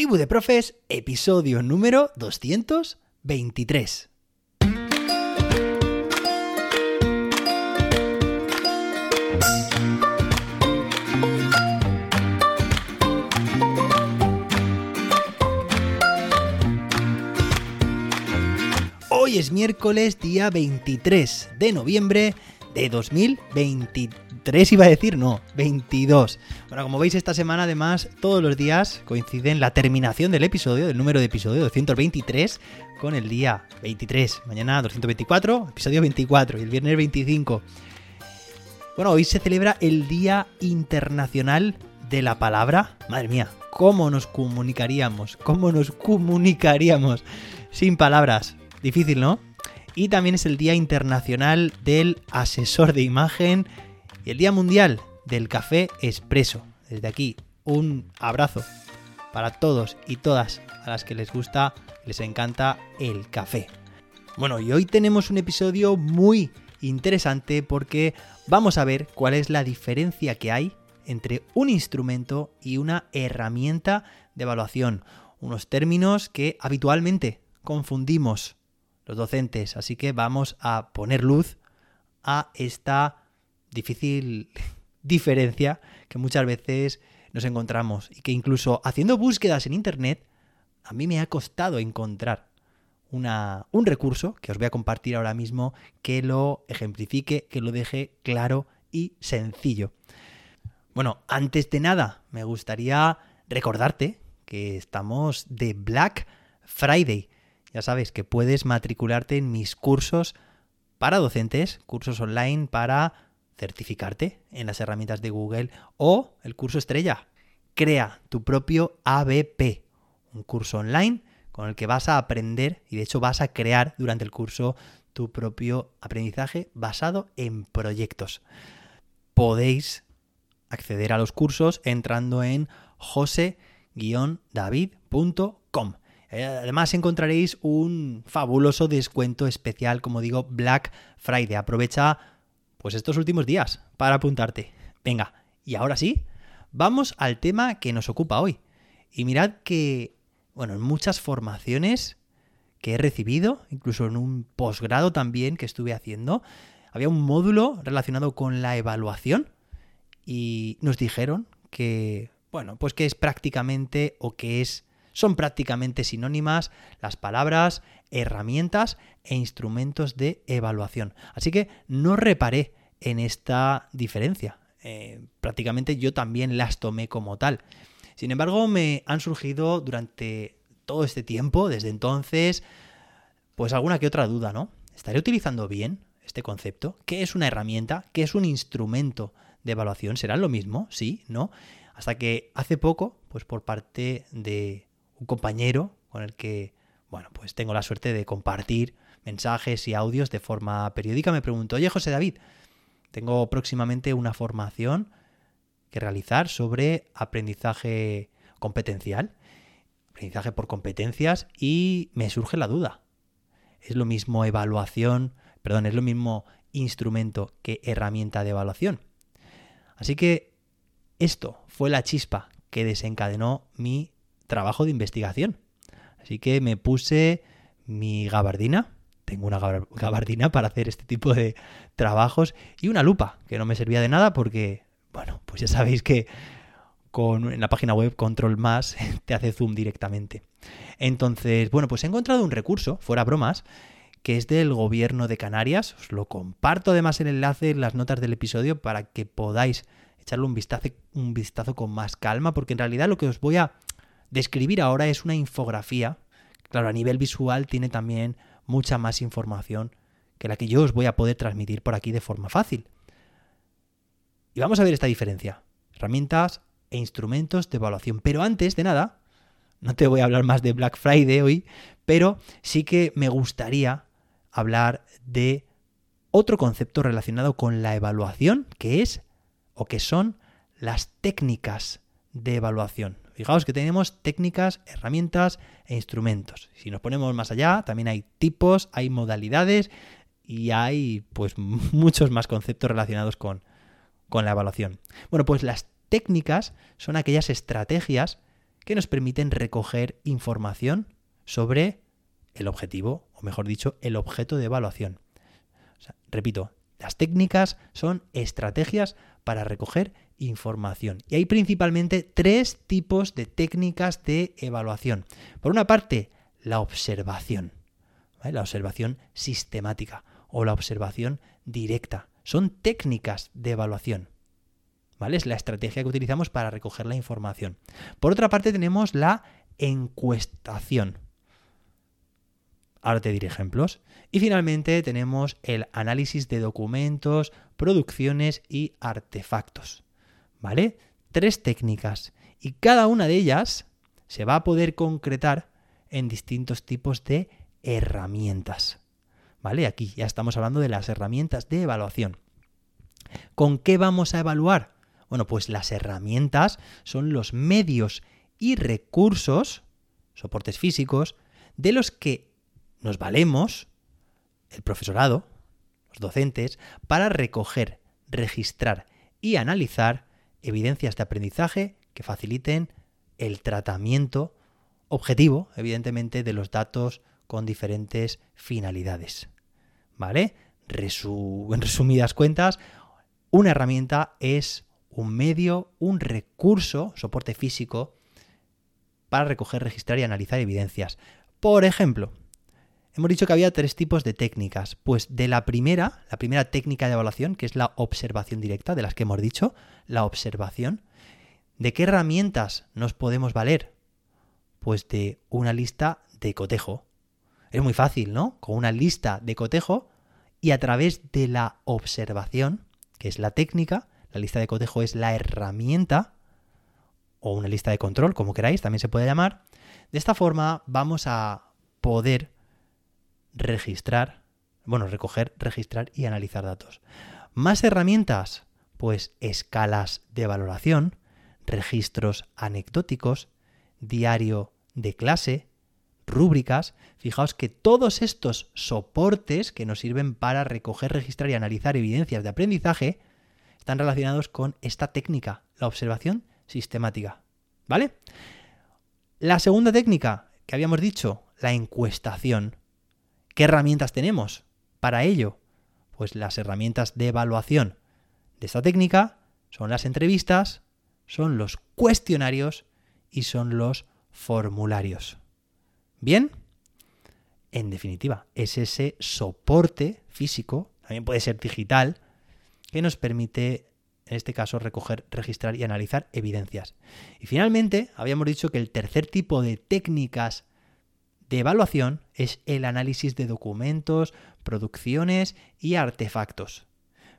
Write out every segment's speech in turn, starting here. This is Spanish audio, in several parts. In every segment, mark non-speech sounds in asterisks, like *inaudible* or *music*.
Tribu de Profes, episodio número 223. Hoy es miércoles, día 23 de noviembre de 2023, iba a decir, no, 22. Bueno, como veis esta semana además todos los días coinciden la terminación del episodio, del número de episodio 223 con el día 23. Mañana 224, episodio 24 y el viernes 25. Bueno, hoy se celebra el Día Internacional de la Palabra. Madre mía, ¿cómo nos comunicaríamos? ¿Cómo nos comunicaríamos sin palabras? Difícil, ¿no? Y también es el Día Internacional del Asesor de Imagen y el Día Mundial del Café Expreso. Desde aquí, un abrazo para todos y todas a las que les gusta, les encanta el café. Bueno, y hoy tenemos un episodio muy interesante porque vamos a ver cuál es la diferencia que hay entre un instrumento y una herramienta de evaluación. Unos términos que habitualmente confundimos los docentes. Así que vamos a poner luz a esta difícil *laughs* diferencia que muchas veces nos encontramos y que incluso haciendo búsquedas en Internet a mí me ha costado encontrar una, un recurso que os voy a compartir ahora mismo que lo ejemplifique, que lo deje claro y sencillo. Bueno, antes de nada, me gustaría recordarte que estamos de Black Friday. Ya sabes que puedes matricularte en mis cursos para docentes, cursos online para certificarte en las herramientas de Google o el curso estrella. Crea tu propio ABP, un curso online con el que vas a aprender y de hecho vas a crear durante el curso tu propio aprendizaje basado en proyectos. Podéis acceder a los cursos entrando en jose-david.com. Eh, además encontraréis un fabuloso descuento especial, como digo, Black Friday. Aprovecha pues estos últimos días para apuntarte. Venga, y ahora sí, vamos al tema que nos ocupa hoy. Y mirad que, bueno, en muchas formaciones que he recibido, incluso en un posgrado también que estuve haciendo, había un módulo relacionado con la evaluación y nos dijeron que, bueno, pues que es prácticamente o que es son prácticamente sinónimas las palabras herramientas e instrumentos de evaluación. Así que no reparé en esta diferencia. Eh, prácticamente yo también las tomé como tal. Sin embargo, me han surgido durante todo este tiempo, desde entonces, pues alguna que otra duda, ¿no? ¿Estaré utilizando bien este concepto? ¿Qué es una herramienta? ¿Qué es un instrumento de evaluación? ¿Será lo mismo? ¿Sí? ¿No? Hasta que hace poco, pues por parte de un compañero con el que, bueno, pues tengo la suerte de compartir mensajes y audios de forma periódica. Me pregunto, oye José David, tengo próximamente una formación que realizar sobre aprendizaje competencial, aprendizaje por competencias y me surge la duda. ¿Es lo mismo evaluación, perdón, es lo mismo instrumento que herramienta de evaluación? Así que esto fue la chispa que desencadenó mi trabajo de investigación. Así que me puse mi gabardina, tengo una gabardina para hacer este tipo de trabajos y una lupa, que no me servía de nada porque, bueno, pues ya sabéis que con, en la página web Control Más *laughs* te hace zoom directamente. Entonces, bueno, pues he encontrado un recurso, fuera bromas, que es del gobierno de Canarias. Os lo comparto además el enlace en las notas del episodio para que podáis echarle un vistazo, un vistazo con más calma, porque en realidad lo que os voy a Describir ahora es una infografía. Claro, a nivel visual tiene también mucha más información que la que yo os voy a poder transmitir por aquí de forma fácil. Y vamos a ver esta diferencia. Herramientas e instrumentos de evaluación. Pero antes de nada, no te voy a hablar más de Black Friday hoy, pero sí que me gustaría hablar de otro concepto relacionado con la evaluación, que es o que son las técnicas de evaluación. Fijaos que tenemos técnicas, herramientas e instrumentos. Si nos ponemos más allá, también hay tipos, hay modalidades y hay pues *laughs* muchos más conceptos relacionados con, con la evaluación. Bueno, pues las técnicas son aquellas estrategias que nos permiten recoger información sobre el objetivo, o mejor dicho, el objeto de evaluación. repito, las técnicas son estrategias para recoger información. Y hay principalmente tres tipos de técnicas de evaluación. Por una parte, la observación, la observación sistemática o la observación directa. Son técnicas de evaluación. ¿Vale? Es la estrategia que utilizamos para recoger la información. Por otra parte, tenemos la encuestación. Ahora te diré ejemplos. Y finalmente tenemos el análisis de documentos, producciones y artefactos. ¿Vale? Tres técnicas. Y cada una de ellas se va a poder concretar en distintos tipos de herramientas. ¿Vale? Aquí ya estamos hablando de las herramientas de evaluación. ¿Con qué vamos a evaluar? Bueno, pues las herramientas son los medios y recursos, soportes físicos, de los que nos valemos, el profesorado, los docentes, para recoger, registrar y analizar evidencias de aprendizaje que faciliten el tratamiento objetivo, evidentemente, de los datos con diferentes finalidades. ¿Vale? en resumidas cuentas, una herramienta es un medio, un recurso, soporte físico, para recoger, registrar y analizar evidencias. Por ejemplo, hemos dicho que había tres tipos de técnicas. Pues de la primera, la primera técnica de evaluación, que es la observación directa, de las que hemos dicho, la observación, ¿de qué herramientas nos podemos valer? Pues de una lista de cotejo. Es muy fácil, ¿no? Con una lista de cotejo y a través de la observación, que es la técnica, la lista de cotejo es la herramienta, o una lista de control, como queráis, también se puede llamar. De esta forma vamos a poder registrar, bueno, recoger, registrar y analizar datos. Más herramientas, pues escalas de valoración, registros anecdóticos, diario de clase, rúbricas. Fijaos que todos estos soportes que nos sirven para recoger, registrar y analizar evidencias de aprendizaje están relacionados con esta técnica, la observación sistemática. ¿Vale? La segunda técnica que habíamos dicho, la encuestación. ¿Qué herramientas tenemos para ello? Pues las herramientas de evaluación de esta técnica son las entrevistas, son los cuestionarios y son los formularios. ¿Bien? En definitiva, es ese soporte físico, también puede ser digital, que nos permite, en este caso, recoger, registrar y analizar evidencias. Y finalmente, habíamos dicho que el tercer tipo de técnicas de evaluación es el análisis de documentos, producciones y artefactos.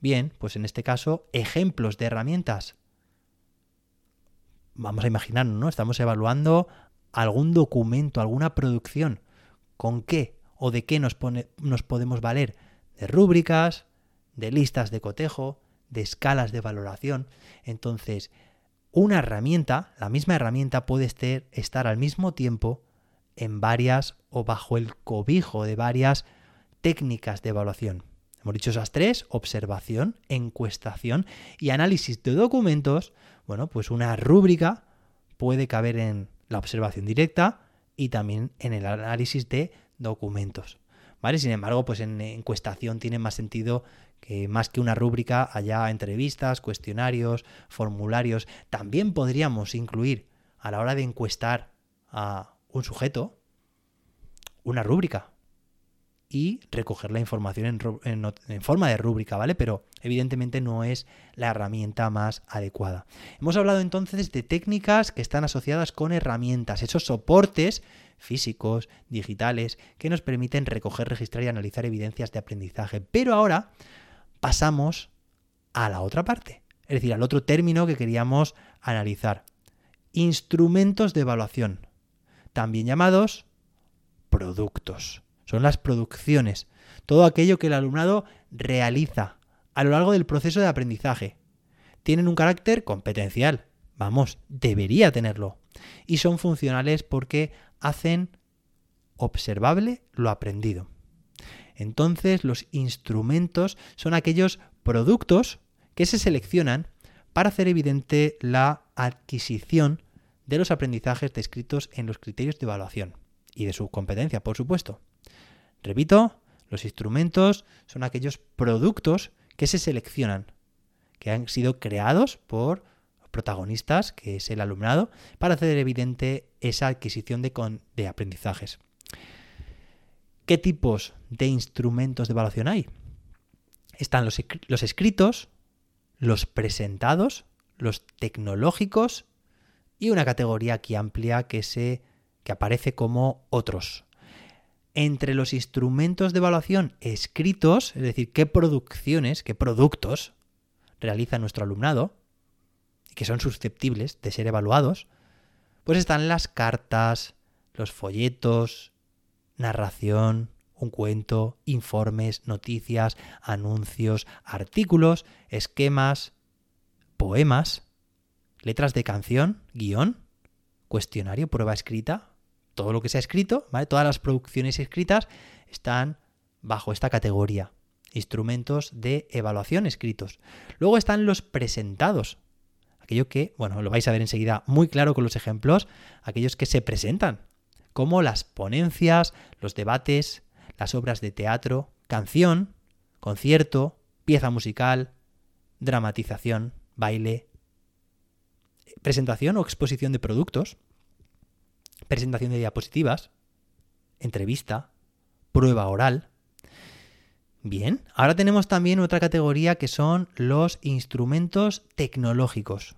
Bien, pues en este caso, ejemplos de herramientas. Vamos a imaginarnos, ¿no? Estamos evaluando algún documento, alguna producción. ¿Con qué o de qué nos, podemos valer? De rúbricas, de listas de cotejo, de escalas de valoración. Entonces, una herramienta, la misma herramienta puede estar al mismo tiempo en varias o bajo el cobijo de varias técnicas de evaluación. Hemos dicho esas tres, observación, encuestación y análisis de documentos. Bueno, pues una rúbrica puede caber en la observación directa y también en el análisis de documentos. ¿Vale? Sin embargo, pues en encuestación tiene más sentido que más que una rúbrica haya entrevistas, cuestionarios, formularios. También podríamos incluir a la hora de encuestar a un sujeto una rúbrica y recoger la información en, forma de rúbrica, ¿vale? Pero evidentemente no es la herramienta más adecuada. Hemos hablado entonces de técnicas que están asociadas con herramientas, esos soportes físicos, digitales, que nos permiten recoger, registrar y analizar evidencias de aprendizaje. Pero ahora pasamos a la otra parte, es decir, al otro término que queríamos analizar. Instrumentos de evaluación, también llamados productos. Son las producciones, todo aquello que el alumnado realiza a lo largo del proceso de aprendizaje. Tienen un carácter competencial, vamos, debería tenerlo. Y son funcionales porque hacen observable lo aprendido. Entonces los instrumentos son aquellos productos que se seleccionan para hacer evidente la adquisición de los aprendizajes descritos en los criterios de evaluación y de su competencia, por supuesto. Repito, los instrumentos son aquellos productos que se seleccionan, que han sido creados por protagonistas, que es el alumnado, para hacer evidente esa adquisición de, de aprendizajes. ¿Qué tipos de instrumentos de evaluación hay? Están los, los escritos, los presentados, los tecnológicos y una categoría aquí amplia que, se, que aparece como otros. Entre los instrumentos de evaluación escritos, es decir, qué producciones, qué productos realiza nuestro alumnado, y que son susceptibles de ser evaluados, pues están las cartas, los folletos, narración, un cuento, informes, noticias, anuncios, artículos, esquemas, poemas, letras de canción, guion, cuestionario, prueba escrita, todo lo que se ha escrito. Todas las producciones escritas están bajo esta categoría, instrumentos de evaluación escritos. Luego están los presentados, aquello que, bueno, lo vais a ver enseguida muy claro con los ejemplos, aquellos que se presentan, como las ponencias, los debates, las obras de teatro, canción, concierto, pieza musical, dramatización, baile, presentación o exposición de productos, presentación de diapositivas, entrevista, prueba oral. Bien, ahora tenemos también otra categoría que son los instrumentos tecnológicos.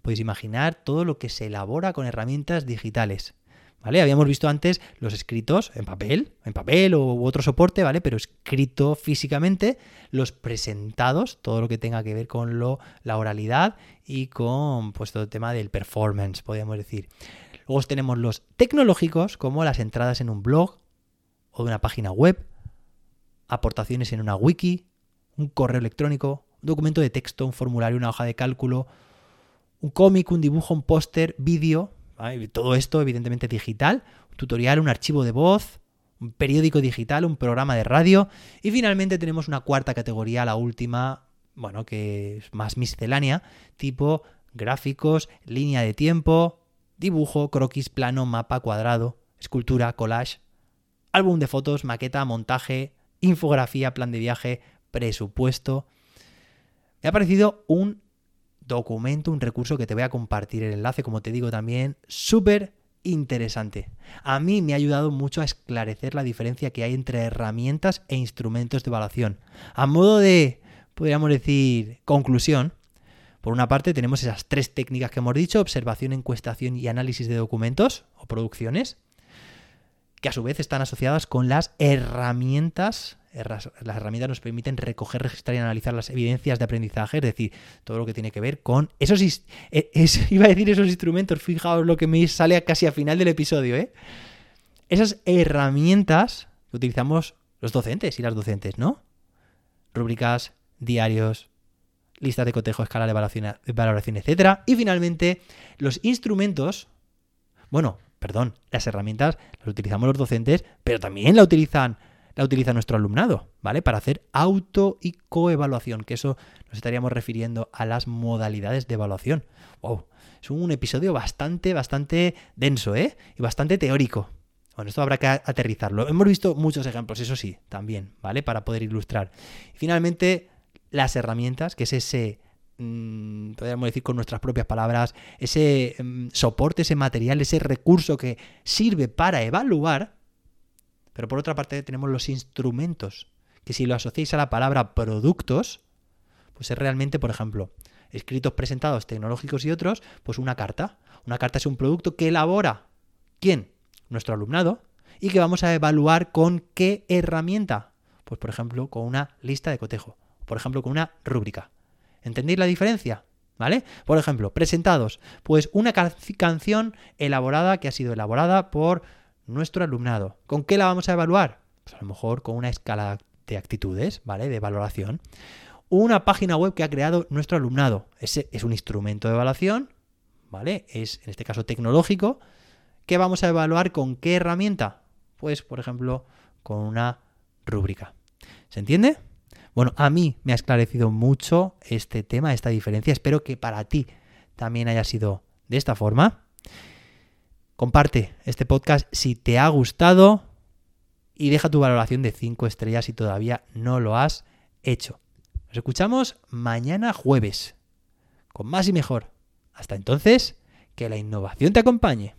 Podéis imaginar todo lo que se elabora con herramientas digitales. ¿Vale? Habíamos visto antes los escritos en papel, en papel u otro soporte, ¿vale? Pero escrito físicamente, los presentados, todo lo que tenga que ver con lo, la oralidad y con pues, todo el tema del performance, podríamos decir. Luego tenemos los tecnológicos, como las entradas en un blog o de una página web, aportaciones en una wiki, un correo electrónico, un documento de texto, un formulario, una hoja de cálculo, un cómic, un dibujo, un póster, vídeo, todo esto, evidentemente, digital, tutorial, un archivo de voz, un periódico digital, un programa de radio. Y finalmente tenemos una cuarta categoría, la última, bueno, que es más miscelánea, tipo gráficos, línea de tiempo, dibujo, croquis, plano, mapa, cuadrado, escultura, collage, álbum de fotos, maqueta, montaje, infografía, plan de viaje, presupuesto. Me ha parecido un documento, un recurso que te voy a compartir el enlace, como te digo también, súper interesante. A mí me ha ayudado mucho a esclarecer la diferencia que hay entre herramientas e instrumentos de evaluación. A modo de, podríamos decir, conclusión, por una parte tenemos esas tres técnicas que hemos dicho, observación, encuestación y análisis de documentos o producciones, que a su vez están asociadas con las herramientas las herramientas nos permiten recoger, registrar y analizar las evidencias de aprendizaje, es decir, todo lo que tiene que ver con esos, e, *laughs* iba a decir esos instrumentos, fijaos lo que me sale casi a final del episodio, ¿eh? Esas herramientas que utilizamos los docentes y las docentes, ¿no? Rúbricas, diarios, listas de cotejo, escala de valoración, valoración, etc. Y finalmente, los instrumentos, bueno, perdón, las herramientas las utilizamos los docentes, pero también la utilizan la utiliza nuestro alumnado, ¿vale? Para hacer auto y coevaluación, que eso nos estaríamos refiriendo a las modalidades de evaluación. Wow, es un episodio bastante, bastante denso, ¿eh? Y bastante teórico. Bueno, esto habrá que aterrizarlo. Hemos visto muchos ejemplos, eso sí, también, ¿vale? Para poder ilustrar. Y finalmente, las herramientas, que es ese mm, podríamos decir con nuestras propias palabras, ese mm, soporte, ese material, ese recurso que sirve para evaluar, pero por otra parte tenemos los instrumentos, que si lo asociáis a la palabra productos, pues es realmente, por ejemplo, escritos presentados tecnológicos y otros, pues una carta. Una carta es un producto que elabora ¿quién? Nuestro alumnado y que vamos a evaluar con qué herramienta. Pues por ejemplo, con una lista de cotejo, por ejemplo, con una rúbrica. ¿Entendéis la diferencia? ¿Vale? Por ejemplo, presentados, pues una canción elaborada que ha sido elaborada por nuestro alumnado. ¿Con qué la vamos a evaluar? Pues a lo mejor con una escala de actitudes, ¿vale? De valoración. Una página web que ha creado nuestro alumnado. Ese es un instrumento de evaluación, ¿vale? Es en este caso tecnológico. ¿Qué vamos a evaluar con qué herramienta? Pues, por ejemplo, con una rúbrica. ¿Se entiende? Bueno, a mí me ha esclarecido mucho este tema, esta diferencia. Espero que para ti también haya sido de esta forma. Comparte este podcast si te ha gustado y deja tu valoración de 5 estrellas si todavía no lo has hecho. Nos escuchamos mañana jueves con más y mejor. Hasta entonces, que la innovación te acompañe.